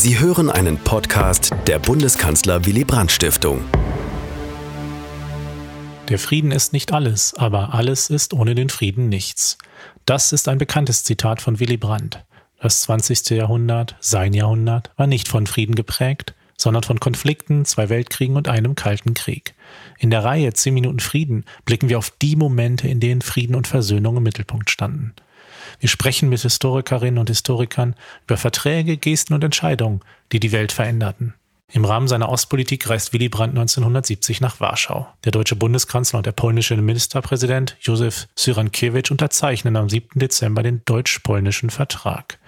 Sie hören einen Podcast der Bundeskanzler Willy Brandt Stiftung. Der Frieden ist nicht alles, aber alles ist ohne den Frieden nichts. Das ist ein bekanntes Zitat von Willy Brandt. Das 20. Jahrhundert, sein Jahrhundert, war nicht von Frieden geprägt, sondern von Konflikten, zwei Weltkriegen und einem kalten Krieg. In der Reihe 10 Minuten Frieden blicken wir auf die Momente, in denen Frieden und Versöhnung im Mittelpunkt standen. Wir sprechen mit Historikerinnen und Historikern über Verträge, Gesten und Entscheidungen, die die Welt veränderten. Im Rahmen seiner Ostpolitik reist Willy Brandt 1970 nach Warschau. Der deutsche Bundeskanzler und der polnische Ministerpräsident Józef Syrankiewicz unterzeichnen am 7. Dezember den deutsch-polnischen Vertrag.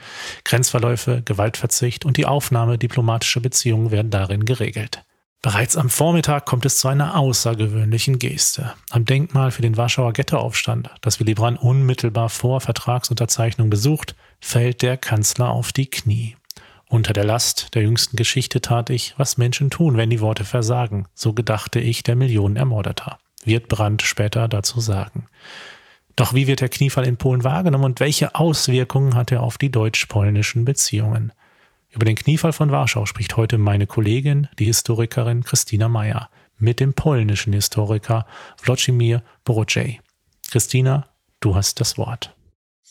Grenzverläufe, Gewaltverzicht und die Aufnahme diplomatischer Beziehungen werden darin geregelt. Bereits am Vormittag kommt es zu einer außergewöhnlichen Geste. Am Denkmal für den Warschauer Ghettoaufstand, das Willy Brandt unmittelbar vor Vertragsunterzeichnung besucht, fällt der Kanzler auf die Knie. Unter der Last der jüngsten Geschichte tat ich, was Menschen tun, wenn die Worte versagen. So gedachte ich der Millionen Ermordeter. Wird Brandt später dazu sagen. Doch wie wird der Kniefall in Polen wahrgenommen und welche Auswirkungen hat er auf die deutsch-polnischen Beziehungen? Über den Kniefall von Warschau spricht heute meine Kollegin, die Historikerin Christina Meyer, mit dem polnischen Historiker Wlodzimir Borodziej. Christina, du hast das Wort.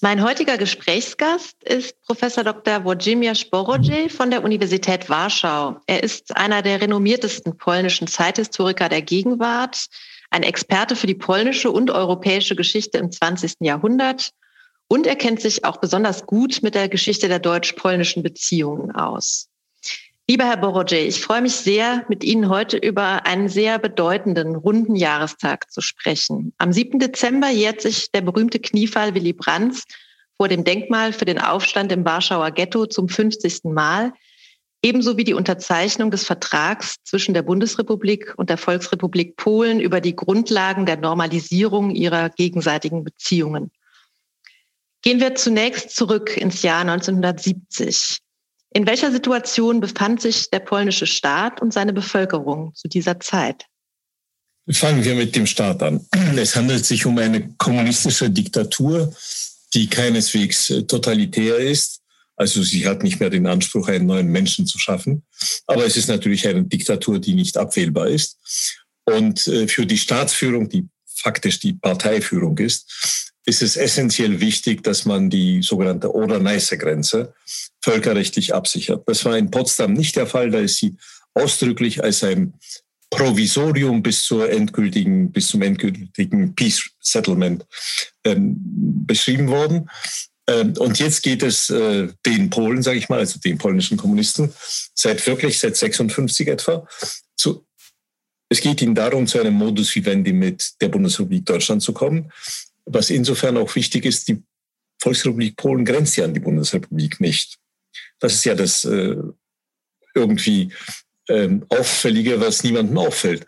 Mein heutiger Gesprächsgast ist Professor Dr. Wojciech Borodziej von der Universität Warschau. Er ist einer der renommiertesten polnischen Zeithistoriker der Gegenwart, ein Experte für die polnische und europäische Geschichte im 20. Jahrhundert und er kennt sich auch besonders gut mit der Geschichte der deutsch-polnischen Beziehungen aus. Lieber Herr Borodje, ich freue mich sehr, mit Ihnen heute über einen sehr bedeutenden runden Jahrestag zu sprechen. Am 7. Dezember jährt sich der berühmte Kniefall Willy Brandts vor dem Denkmal für den Aufstand im Warschauer Ghetto zum 50. Mal, ebenso wie die Unterzeichnung des Vertrags zwischen der Bundesrepublik und der Volksrepublik Polen über die Grundlagen der Normalisierung ihrer gegenseitigen Beziehungen. Gehen wir zunächst zurück ins Jahr 1970. In welcher Situation befand sich der polnische Staat und seine Bevölkerung zu dieser Zeit? Fangen wir mit dem Staat an. Es handelt sich um eine kommunistische Diktatur, die keineswegs äh, totalitär ist. Also sie hat nicht mehr den Anspruch, einen neuen Menschen zu schaffen. Aber es ist natürlich eine Diktatur, die nicht abwählbar ist. Und äh, für die Staatsführung, die faktisch die Parteiführung ist, ist es essentiell wichtig, dass man die sogenannte Oder-Neiße-Grenze völkerrechtlich absichert. Das war in Potsdam nicht der Fall. Da ist sie ausdrücklich als ein Provisorium bis zur endgültigen, bis zum endgültigen Peace Settlement ähm, beschrieben worden. Ähm, und jetzt geht es äh, den Polen, sage ich mal, also den polnischen Kommunisten, seit wirklich seit 56 etwa, zu, es geht ihnen darum, zu einem Modus vivendi mit der Bundesrepublik Deutschland zu kommen. Was insofern auch wichtig ist, die Volksrepublik Polen grenzt ja an die Bundesrepublik nicht. Das ist ja das äh, irgendwie ähm, Auffällige, was niemandem auffällt.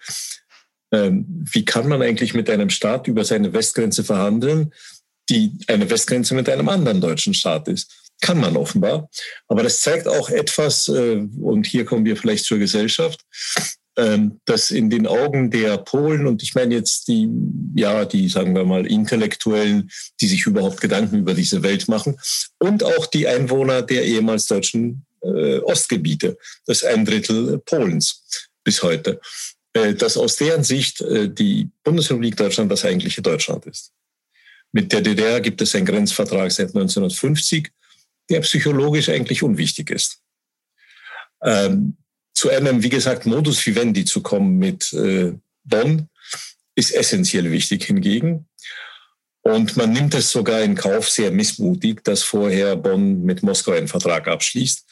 Ähm, wie kann man eigentlich mit einem Staat über seine Westgrenze verhandeln, die eine Westgrenze mit einem anderen deutschen Staat ist? Kann man offenbar. Aber das zeigt auch etwas, äh, und hier kommen wir vielleicht zur Gesellschaft, dass in den Augen der Polen und ich meine jetzt die, ja, die, sagen wir mal, Intellektuellen, die sich überhaupt Gedanken über diese Welt machen und auch die Einwohner der ehemals deutschen äh, Ostgebiete, das ein Drittel Polens bis heute, äh, dass aus deren Sicht äh, die Bundesrepublik Deutschland das eigentliche Deutschland ist. Mit der DDR gibt es einen Grenzvertrag seit 1950, der psychologisch eigentlich unwichtig ist. Ähm, zu einem, wie gesagt, Modus vivendi zu kommen mit äh, Bonn, ist essentiell wichtig hingegen. Und man nimmt es sogar in Kauf, sehr missmutig, dass vorher Bonn mit Moskau einen Vertrag abschließt.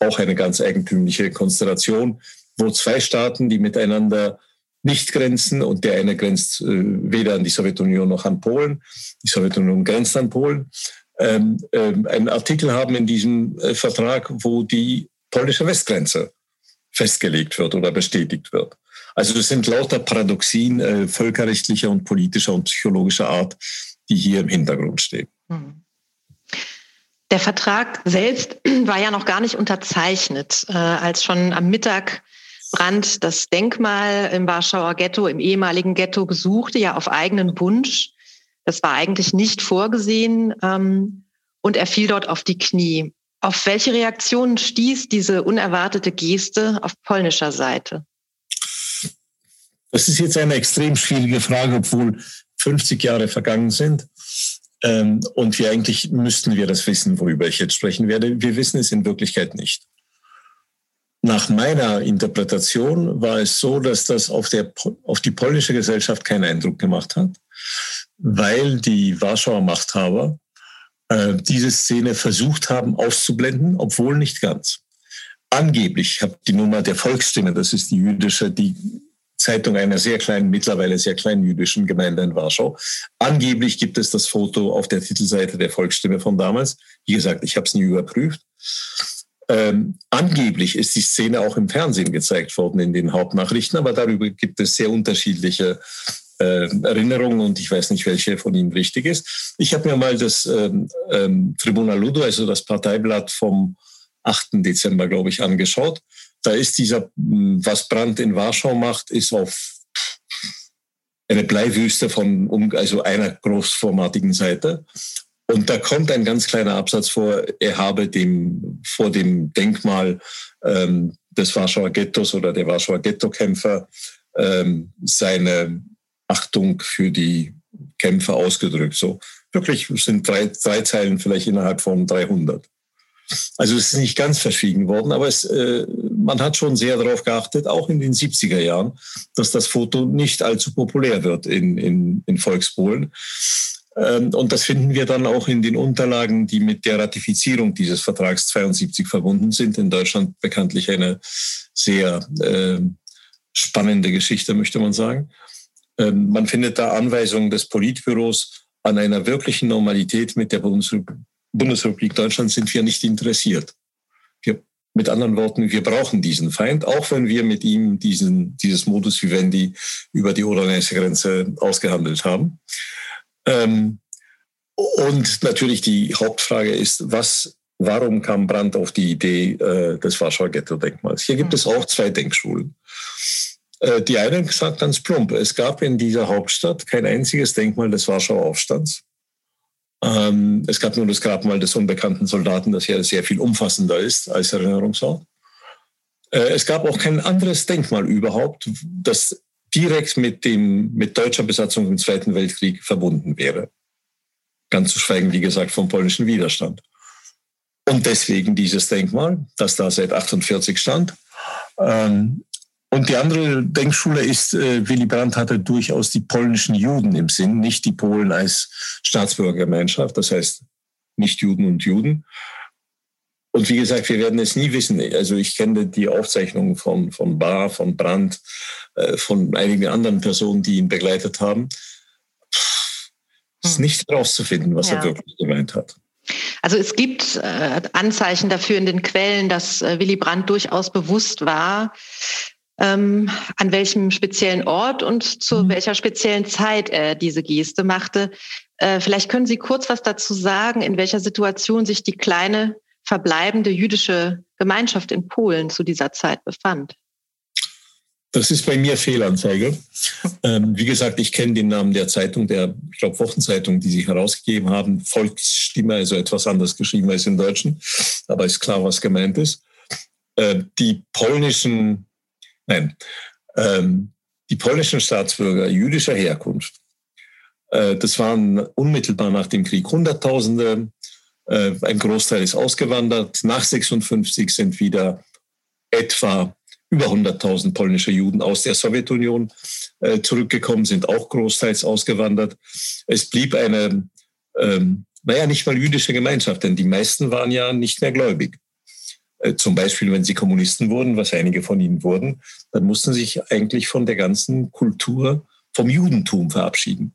Auch eine ganz eigentümliche Konstellation, wo zwei Staaten, die miteinander nicht grenzen und der eine grenzt äh, weder an die Sowjetunion noch an Polen, die Sowjetunion grenzt an Polen, ähm, ähm, einen Artikel haben in diesem äh, Vertrag, wo die polnische Westgrenze festgelegt wird oder bestätigt wird. Also es sind lauter Paradoxien äh, völkerrechtlicher und politischer und psychologischer Art, die hier im Hintergrund stehen. Hm. Der Vertrag selbst war ja noch gar nicht unterzeichnet, äh, als schon am Mittag Brandt das Denkmal im Warschauer Ghetto, im ehemaligen Ghetto besuchte, ja auf eigenen Wunsch. Das war eigentlich nicht vorgesehen ähm, und er fiel dort auf die Knie. Auf welche Reaktionen stieß diese unerwartete Geste auf polnischer Seite? Das ist jetzt eine extrem schwierige Frage, obwohl 50 Jahre vergangen sind. Ähm, und wir eigentlich müssten wir das wissen, worüber ich jetzt sprechen werde. Wir wissen es in Wirklichkeit nicht. Nach meiner Interpretation war es so, dass das auf, der, auf die polnische Gesellschaft keinen Eindruck gemacht hat, weil die Warschauer Machthaber äh, diese Szene versucht haben auszublenden, obwohl nicht ganz. Angeblich, ich habe die Nummer der Volksstimme, das ist die jüdische, die Zeitung einer sehr kleinen, mittlerweile sehr kleinen jüdischen Gemeinde in Warschau. Angeblich gibt es das Foto auf der Titelseite der Volksstimme von damals. Wie gesagt, ich habe es nie überprüft. Ähm, angeblich ist die Szene auch im Fernsehen gezeigt worden in den Hauptnachrichten, aber darüber gibt es sehr unterschiedliche äh, Erinnerungen und ich weiß nicht, welche von ihnen richtig ist. Ich habe mir mal das ähm, ähm, Tribunal Ludo, also das Parteiblatt vom 8. Dezember, glaube ich, angeschaut. Da ist dieser, hm, was Brandt in Warschau macht, ist auf eine Bleiwüste von um, also einer großformatigen Seite. Und da kommt ein ganz kleiner Absatz vor, er habe dem, vor dem Denkmal ähm, des Warschauer Ghettos oder der Warschauer Ghetto-Kämpfer ähm, seine Achtung für die Kämpfer ausgedrückt. So wirklich sind drei, drei Zeilen vielleicht innerhalb von 300. Also es ist nicht ganz verschwiegen worden, aber es, äh, man hat schon sehr darauf geachtet, auch in den 70er Jahren, dass das Foto nicht allzu populär wird in, in, in Volkspolen. Ähm, und das finden wir dann auch in den Unterlagen, die mit der Ratifizierung dieses Vertrags 72 verbunden sind. In Deutschland bekanntlich eine sehr äh, spannende Geschichte, möchte man sagen. Ähm, man findet da Anweisungen des Politbüros an einer wirklichen Normalität mit der Bundesrepublik Deutschland sind wir nicht interessiert. Wir, mit anderen Worten, wir brauchen diesen Feind, auch wenn wir mit ihm diesen, dieses Modus vivendi über die oder Grenze ausgehandelt haben. Ähm, und natürlich die Hauptfrage ist, was, warum kam Brandt auf die Idee äh, des Warschauer Ghetto-Denkmals? Hier gibt es auch zwei Denkschulen. Äh, die eine sagt ganz plump, es gab in dieser Hauptstadt kein einziges Denkmal des Warschauer Aufstands. Ähm, es gab nur das Grabmal des unbekannten Soldaten, das ja sehr viel umfassender ist als Erinnerungsort. Äh, es gab auch kein anderes Denkmal überhaupt, das direkt mit, dem, mit deutscher Besatzung im Zweiten Weltkrieg verbunden wäre. Ganz zu schweigen, wie gesagt, vom polnischen Widerstand. Und deswegen dieses Denkmal, das da seit 48 stand. Ähm, und die andere Denkschule ist, äh, Willy Brandt hatte durchaus die polnischen Juden im Sinn, nicht die Polen als Staatsbürgergemeinschaft, das heißt nicht Juden und Juden. Und wie gesagt, wir werden es nie wissen. Also ich kenne die Aufzeichnungen von, von Bar, von Brandt, äh, von einigen anderen Personen, die ihn begleitet haben. Es ist hm. nicht herauszufinden, was ja. er wirklich gemeint hat. Also es gibt äh, Anzeichen dafür in den Quellen, dass äh, Willy Brandt durchaus bewusst war, ähm, an welchem speziellen Ort und zu mhm. welcher speziellen Zeit er diese Geste machte. Äh, vielleicht können Sie kurz was dazu sagen, in welcher Situation sich die kleine verbleibende jüdische Gemeinschaft in Polen zu dieser Zeit befand. Das ist bei mir Fehlanzeige. Ähm, wie gesagt, ich kenne den Namen der Zeitung, der, ich glaube, Wochenzeitung, die sie herausgegeben haben. Volksstimme, also etwas anders geschrieben als im Deutschen, aber ist klar, was gemeint ist. Äh, die polnischen Nein. Ähm, die polnischen Staatsbürger jüdischer Herkunft, äh, das waren unmittelbar nach dem Krieg Hunderttausende. Äh, ein Großteil ist ausgewandert. Nach 56 sind wieder etwa über 100.000 polnische Juden aus der Sowjetunion äh, zurückgekommen, sind auch großteils ausgewandert. Es blieb eine, ähm, naja, nicht mal jüdische Gemeinschaft, denn die meisten waren ja nicht mehr gläubig. Äh, zum Beispiel, wenn sie Kommunisten wurden, was einige von ihnen wurden, dann mussten sie sich eigentlich von der ganzen Kultur vom Judentum verabschieden.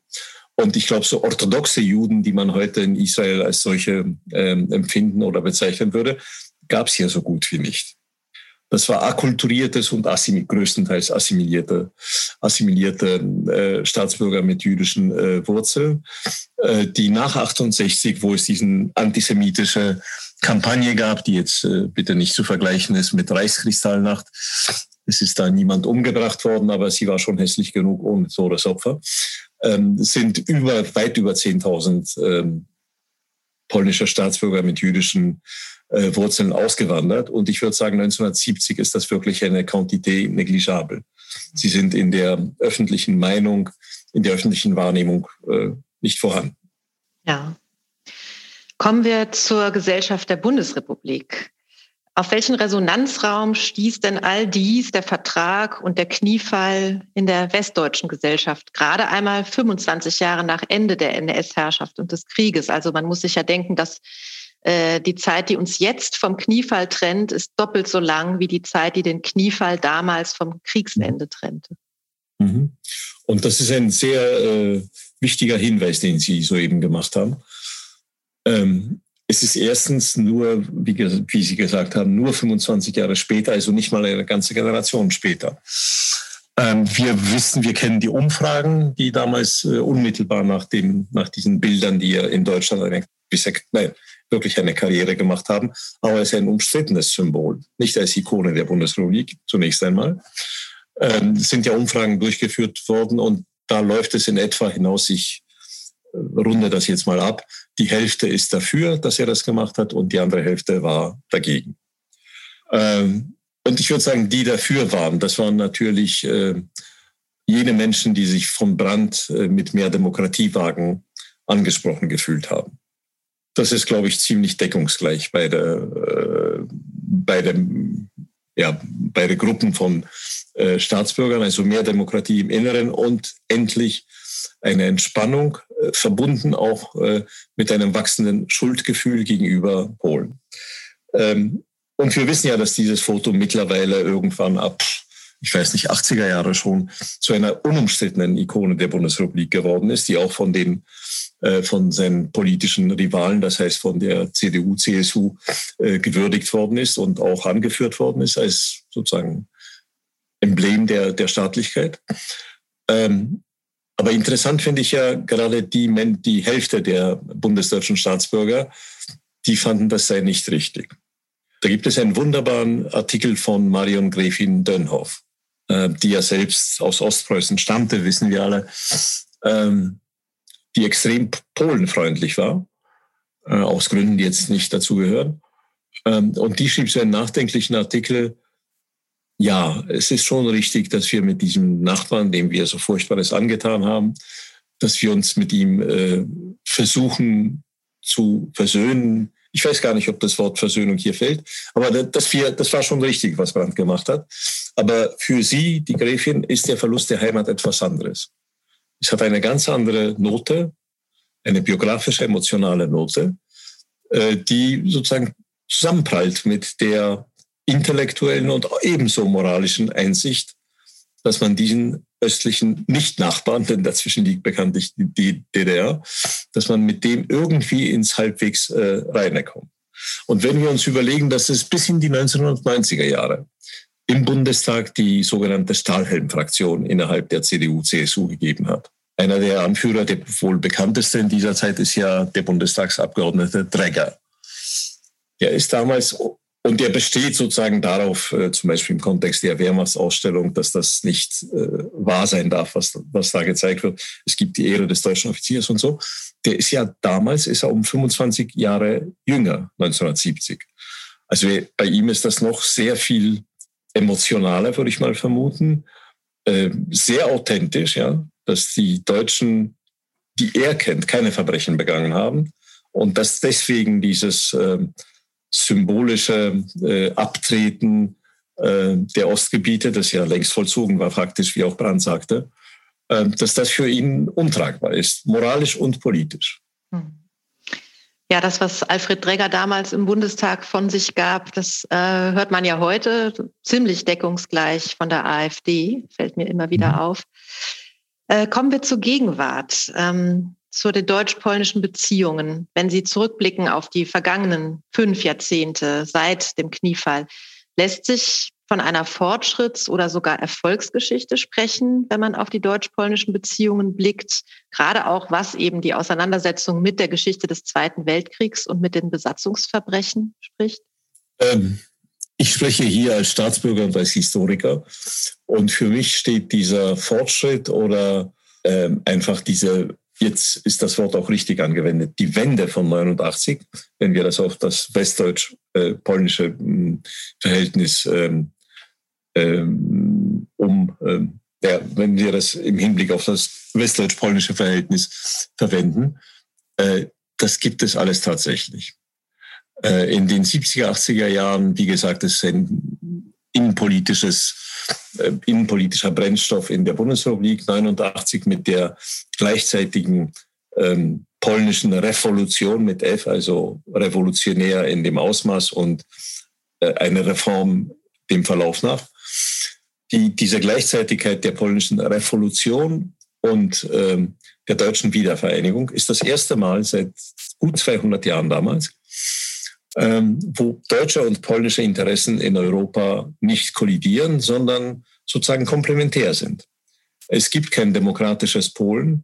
Und ich glaube, so orthodoxe Juden, die man heute in Israel als solche ähm, empfinden oder bezeichnen würde, gab es hier so gut wie nicht. Das war akkulturiertes und assimil größtenteils assimilierte, assimilierte äh, Staatsbürger mit jüdischen äh, Wurzeln, äh, die nach 68, wo es diesen antisemitische Kampagne gab, die jetzt äh, bitte nicht zu vergleichen ist mit Reichskristallnacht. Es ist da niemand umgebracht worden, aber sie war schon hässlich genug ohne Todesopfer. Ähm, sind über, weit über 10.000 ähm, polnische Staatsbürger mit jüdischen äh, Wurzeln ausgewandert. Und ich würde sagen, 1970 ist das wirklich eine Quantität negligible. Sie sind in der öffentlichen Meinung, in der öffentlichen Wahrnehmung äh, nicht vorhanden. Ja. Kommen wir zur Gesellschaft der Bundesrepublik. Auf welchen Resonanzraum stieß denn all dies, der Vertrag und der Kniefall in der westdeutschen Gesellschaft, gerade einmal 25 Jahre nach Ende der NS-Herrschaft und des Krieges? Also man muss sich ja denken, dass die Zeit, die uns jetzt vom Kniefall trennt, ist doppelt so lang wie die Zeit, die den Kniefall damals vom Kriegsende trennte. Mhm. Und das ist ein sehr äh, wichtiger Hinweis, den Sie soeben gemacht haben. Ähm, es ist erstens nur, wie, wie, Sie gesagt haben, nur 25 Jahre später, also nicht mal eine ganze Generation später. Ähm, wir wissen, wir kennen die Umfragen, die damals äh, unmittelbar nach, dem, nach diesen Bildern, die in Deutschland eine, nein, wirklich eine Karriere gemacht haben. Aber es ist ein umstrittenes Symbol, nicht als Ikone der Bundesrepublik zunächst einmal. Ähm, sind ja Umfragen durchgeführt worden und da läuft es in etwa hinaus, ich äh, runde das jetzt mal ab, die Hälfte ist dafür, dass er das gemacht hat und die andere Hälfte war dagegen. Ähm, und ich würde sagen, die dafür waren, das waren natürlich äh, jene Menschen, die sich vom Brand äh, mit mehr Demokratiewagen angesprochen gefühlt haben. Das ist, glaube ich, ziemlich deckungsgleich bei der, äh, bei dem, ja, beide Gruppen von äh, Staatsbürgern, also mehr Demokratie im Inneren und endlich eine Entspannung, äh, verbunden auch äh, mit einem wachsenden Schuldgefühl gegenüber Polen. Ähm, und wir wissen ja, dass dieses Foto mittlerweile irgendwann ab, ich weiß nicht, 80er Jahre schon zu einer unumstrittenen Ikone der Bundesrepublik geworden ist, die auch von den von seinen politischen Rivalen, das heißt von der CDU, CSU, äh, gewürdigt worden ist und auch angeführt worden ist als sozusagen Emblem der, der Staatlichkeit. Ähm, aber interessant finde ich ja gerade die, die Hälfte der bundesdeutschen Staatsbürger, die fanden, das sei nicht richtig. Da gibt es einen wunderbaren Artikel von Marion Gräfin Dönhoff, äh, die ja selbst aus Ostpreußen stammte, wissen wir alle, ähm, die extrem polenfreundlich war, äh, aus Gründen, die jetzt nicht dazugehören. Ähm, und die schrieb so einen nachdenklichen Artikel, ja, es ist schon richtig, dass wir mit diesem Nachbarn, dem wir so Furchtbares angetan haben, dass wir uns mit ihm äh, versuchen zu versöhnen. Ich weiß gar nicht, ob das Wort Versöhnung hier fällt, aber das, wir, das war schon richtig, was Brandt gemacht hat. Aber für sie, die Gräfin, ist der Verlust der Heimat etwas anderes. Es hat eine ganz andere Note, eine biografische, emotionale Note, äh, die sozusagen zusammenprallt mit der intellektuellen und ebenso moralischen Einsicht, dass man diesen östlichen Nicht-Nachbarn, denn dazwischen liegt bekanntlich die DDR, dass man mit dem irgendwie ins halbwegs äh, reine kommt. Und wenn wir uns überlegen, dass es bis in die 1990er Jahre im Bundestag die sogenannte Stahlhelm-Fraktion innerhalb der CDU-CSU gegeben hat. Einer der Anführer, der wohl bekannteste in dieser Zeit, ist ja der Bundestagsabgeordnete Dregger. Der ist damals und der besteht sozusagen darauf, äh, zum Beispiel im Kontext der Wehrmachtsausstellung, dass das nicht äh, wahr sein darf, was, was da gezeigt wird. Es gibt die Ehre des deutschen Offiziers und so. Der ist ja damals, ist er um 25 Jahre jünger, 1970. Also bei ihm ist das noch sehr viel emotionaler, würde ich mal vermuten. Äh, sehr authentisch, ja, dass die Deutschen, die er kennt, keine Verbrechen begangen haben und dass deswegen dieses äh, symbolische äh, Abtreten äh, der Ostgebiete, das ja längst vollzogen war, faktisch, wie auch Brandt sagte, dass das für ihn untragbar ist, moralisch und politisch. Hm. Ja, das, was Alfred Dregger damals im Bundestag von sich gab, das äh, hört man ja heute ziemlich deckungsgleich von der AfD, fällt mir immer wieder mhm. auf. Äh, kommen wir zur Gegenwart. Ähm, zu den deutsch-polnischen Beziehungen, wenn Sie zurückblicken auf die vergangenen fünf Jahrzehnte seit dem Kniefall, lässt sich von einer Fortschritts- oder sogar Erfolgsgeschichte sprechen, wenn man auf die deutsch-polnischen Beziehungen blickt, gerade auch was eben die Auseinandersetzung mit der Geschichte des Zweiten Weltkriegs und mit den Besatzungsverbrechen spricht? Ähm, ich spreche hier als Staatsbürger und als Historiker. Und für mich steht dieser Fortschritt oder ähm, einfach diese jetzt ist das Wort auch richtig angewendet, die Wende von 89, wenn wir das auf das Westdeutsch westdeutsch-polnische hm, Verhältnis ähm, um, ähm, ja, wenn wir das im Hinblick auf das westdeutsch-polnische Verhältnis verwenden, äh, das gibt es alles tatsächlich. Äh, in den 70er, 80er Jahren, wie gesagt, ist ein innenpolitisches, äh, innenpolitischer Brennstoff in der Bundesrepublik 89 mit der gleichzeitigen ähm, polnischen Revolution mit F, also revolutionär in dem Ausmaß und äh, eine Reform dem Verlauf nach. Die, diese Gleichzeitigkeit der polnischen Revolution und ähm, der deutschen Wiedervereinigung ist das erste Mal seit gut 200 Jahren damals, ähm, wo deutsche und polnische Interessen in Europa nicht kollidieren, sondern sozusagen komplementär sind. Es gibt kein demokratisches Polen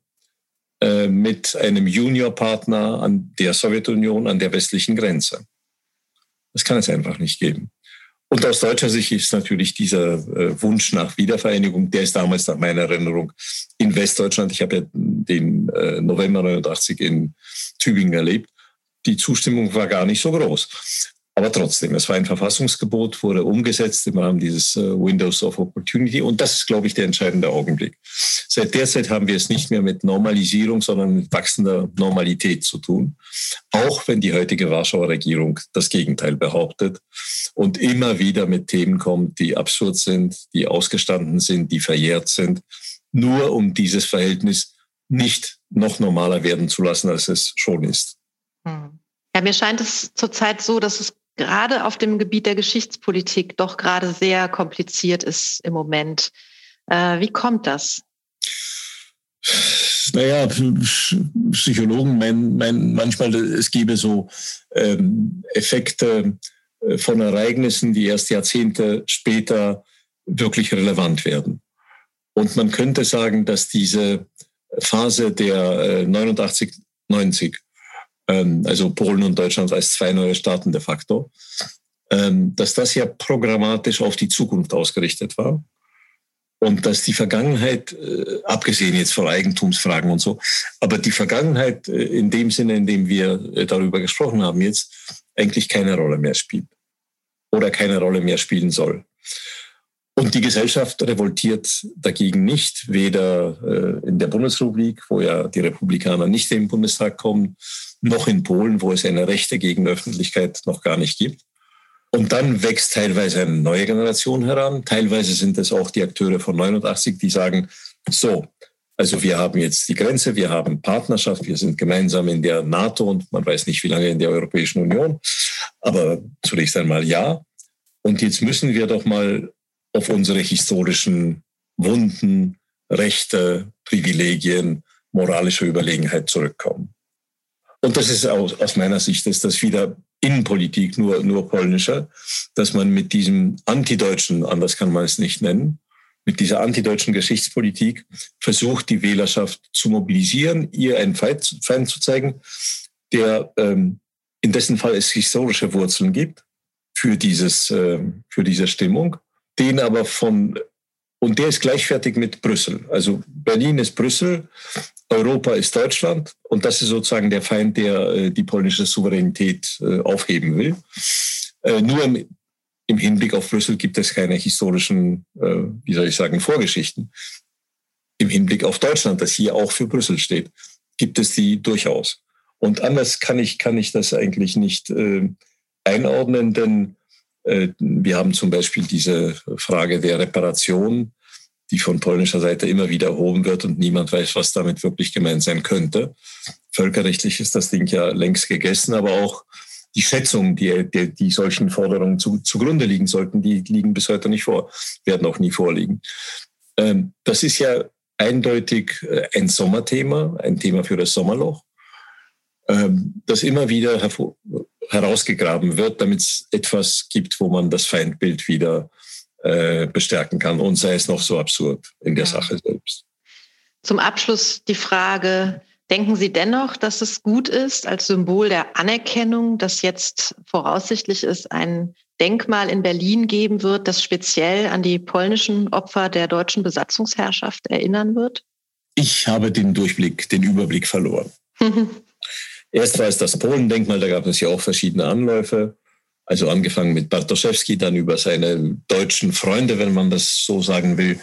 äh, mit einem Juniorpartner an der Sowjetunion an der westlichen Grenze. Das kann es einfach nicht geben. Und aus deutscher Sicht ist natürlich dieser äh, Wunsch nach Wiedervereinigung, der ist damals nach meiner Erinnerung in Westdeutschland, ich habe ja den äh, November 89 in Tübingen erlebt, die Zustimmung war gar nicht so groß. Aber trotzdem, es war ein Verfassungsgebot, wurde umgesetzt im Rahmen dieses äh, Windows of Opportunity. Und das ist, glaube ich, der entscheidende Augenblick. Seit der Zeit haben wir es nicht mehr mit Normalisierung, sondern mit wachsender Normalität zu tun. Auch wenn die heutige Warschauer Regierung das Gegenteil behauptet und immer wieder mit Themen kommt, die absurd sind, die ausgestanden sind, die verjährt sind, nur um dieses Verhältnis nicht noch normaler werden zu lassen, als es schon ist. Hm. Ja, mir scheint es zurzeit so, dass es gerade auf dem Gebiet der Geschichtspolitik doch gerade sehr kompliziert ist im Moment. Äh, wie kommt das? Naja, Psychologen meinen, meinen manchmal, es gebe so ähm, Effekte äh, von Ereignissen, die erst Jahrzehnte später wirklich relevant werden. Und man könnte sagen, dass diese Phase der äh, 89, 90 ähm, also Polen und Deutschland als zwei neue Staaten de facto, ähm, dass das ja programmatisch auf die Zukunft ausgerichtet war. Und dass die Vergangenheit, äh, abgesehen jetzt von Eigentumsfragen und so, aber die Vergangenheit äh, in dem Sinne, in dem wir äh, darüber gesprochen haben jetzt, eigentlich keine Rolle mehr spielt oder keine Rolle mehr spielen soll. Die Gesellschaft revoltiert dagegen nicht, weder in der Bundesrepublik, wo ja die Republikaner nicht in den Bundestag kommen, noch in Polen, wo es eine rechte Gegenöffentlichkeit noch gar nicht gibt. Und dann wächst teilweise eine neue Generation heran. Teilweise sind es auch die Akteure von 89, die sagen, so, also wir haben jetzt die Grenze, wir haben Partnerschaft, wir sind gemeinsam in der NATO und man weiß nicht, wie lange in der Europäischen Union. Aber zunächst einmal ja. Und jetzt müssen wir doch mal auf unsere historischen Wunden, Rechte, Privilegien, moralische Überlegenheit zurückkommen. Und das ist aus, aus meiner Sicht, ist das wieder Innenpolitik, nur, nur polnischer, dass man mit diesem antideutschen, anders kann man es nicht nennen, mit dieser antideutschen Geschichtspolitik versucht, die Wählerschaft zu mobilisieren, ihr einen Feind, zu zeigen, der ähm, in dessen Fall es historische Wurzeln gibt für dieses, äh, für diese Stimmung, den aber von und der ist gleichwertig mit Brüssel. Also Berlin ist Brüssel, Europa ist Deutschland und das ist sozusagen der Feind, der äh, die polnische Souveränität äh, aufheben will. Äh, nur im, im, Hinblick auf Brüssel gibt es keine historischen, wie soll ich sagen, Vorgeschichten. Im Hinblick auf Deutschland, das hier auch für Brüssel steht, gibt es die durchaus. Und anders kann ich, kann ich das eigentlich nicht einordnen, denn wir haben zum Beispiel diese Frage der Reparation die von polnischer Seite immer wieder erhoben wird und niemand weiß, was damit wirklich gemeint sein könnte. Völkerrechtlich ist das Ding ja längst gegessen, aber auch die Schätzungen, die, die, die solchen Forderungen zu, zugrunde liegen sollten, die liegen bis heute nicht vor, werden auch nie vorliegen. Ähm, das ist ja eindeutig äh, ein Sommerthema, ein Thema für das Sommerloch, ähm, das immer wieder herausgegraben wird, damit es etwas gibt, wo man das Feindbild wieder äh, bestärken kann und sei es noch so absurd in der Sache selbst. Zum Abschluss die Frage, denken Sie dennoch, dass es gut ist, als Symbol der Anerkennung, dass jetzt voraussichtlich es ein Denkmal in Berlin geben wird, das speziell an die polnischen Opfer der deutschen Besatzungsherrschaft erinnern wird? Ich habe den Durchblick, den Überblick verloren. Erst war es das Polendenkmal, da gab es ja auch verschiedene Anläufe. Also angefangen mit Bartoszewski, dann über seine deutschen Freunde, wenn man das so sagen will,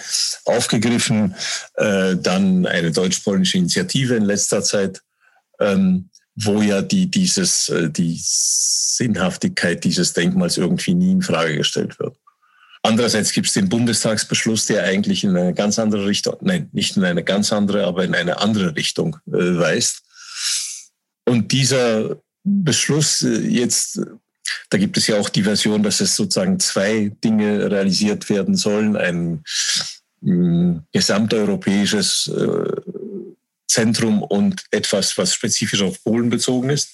aufgegriffen. Äh, dann eine deutsch-polnische Initiative in letzter Zeit, ähm, wo ja die, dieses, äh, die Sinnhaftigkeit dieses Denkmals irgendwie nie in Frage gestellt wird. Andererseits gibt es den Bundestagsbeschluss, der eigentlich in eine ganz andere Richtung, nein, nicht in eine ganz andere, aber in eine andere Richtung äh, weist. Und dieser Beschluss äh, jetzt da gibt es ja auch die Version, dass es sozusagen zwei Dinge realisiert werden sollen. Ein mh, gesamteuropäisches äh, Zentrum und etwas, was spezifisch auf Polen bezogen ist.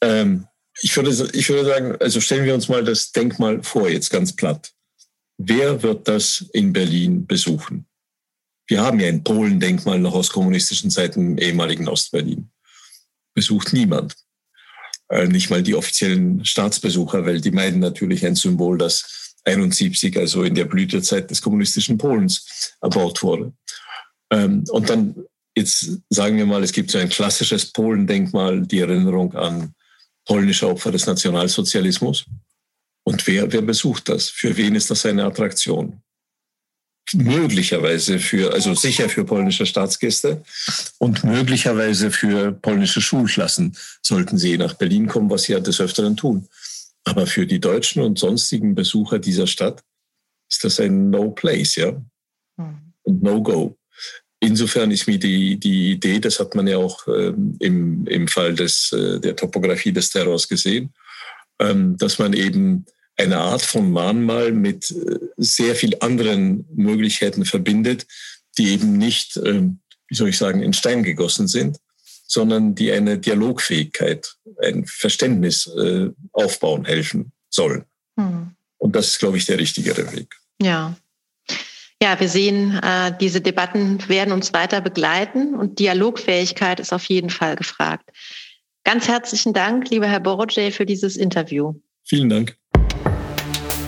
Ähm, ich, würde, ich würde sagen, also stellen wir uns mal das Denkmal vor, jetzt ganz platt. Wer wird das in Berlin besuchen? Wir haben ja ein Polen-Denkmal noch aus kommunistischen Zeiten im ehemaligen Ostberlin. Besucht niemand. Äh, nicht mal die offiziellen Staatsbesucher, weil die meiden natürlich ein Symbol, das 71, also in der Blütezeit des kommunistischen Polens, erbaut wurde. Ähm, und dann, jetzt sagen wir mal, es gibt so ein klassisches Polendenkmal, die Erinnerung an polnische Opfer des Nationalsozialismus. Und wer, wer besucht das? Für wen ist das eine Attraktion? Möglicherweise für, also sicher für polnische Staatsgäste und möglicherweise für polnische Schulklassen sollten sie nach Berlin kommen, was sie ja des Öfteren tun. Aber für die deutschen und sonstigen Besucher dieser Stadt ist das ein No-Place, ja? Hm. Und No-Go. Insofern ist mir die, die Idee, das hat man ja auch ähm, im, im Fall des, äh, der Topographie des Terrors gesehen, ähm, dass man eben eine Art von Mahnmal mit äh, sehr viel anderen Möglichkeiten verbindet, die eben nicht, ähm, wie soll ich sagen, in Stein gegossen sind, sondern die eine Dialogfähigkeit, ein Verständnis äh, aufbauen helfen sollen. Hm. Und das ist, glaube ich, der richtigere Weg. Ja. Ja, wir sehen, äh, diese Debatten werden uns weiter begleiten und Dialogfähigkeit ist auf jeden Fall gefragt. Ganz herzlichen Dank, lieber Herr Borodje, für dieses Interview. Vielen Dank.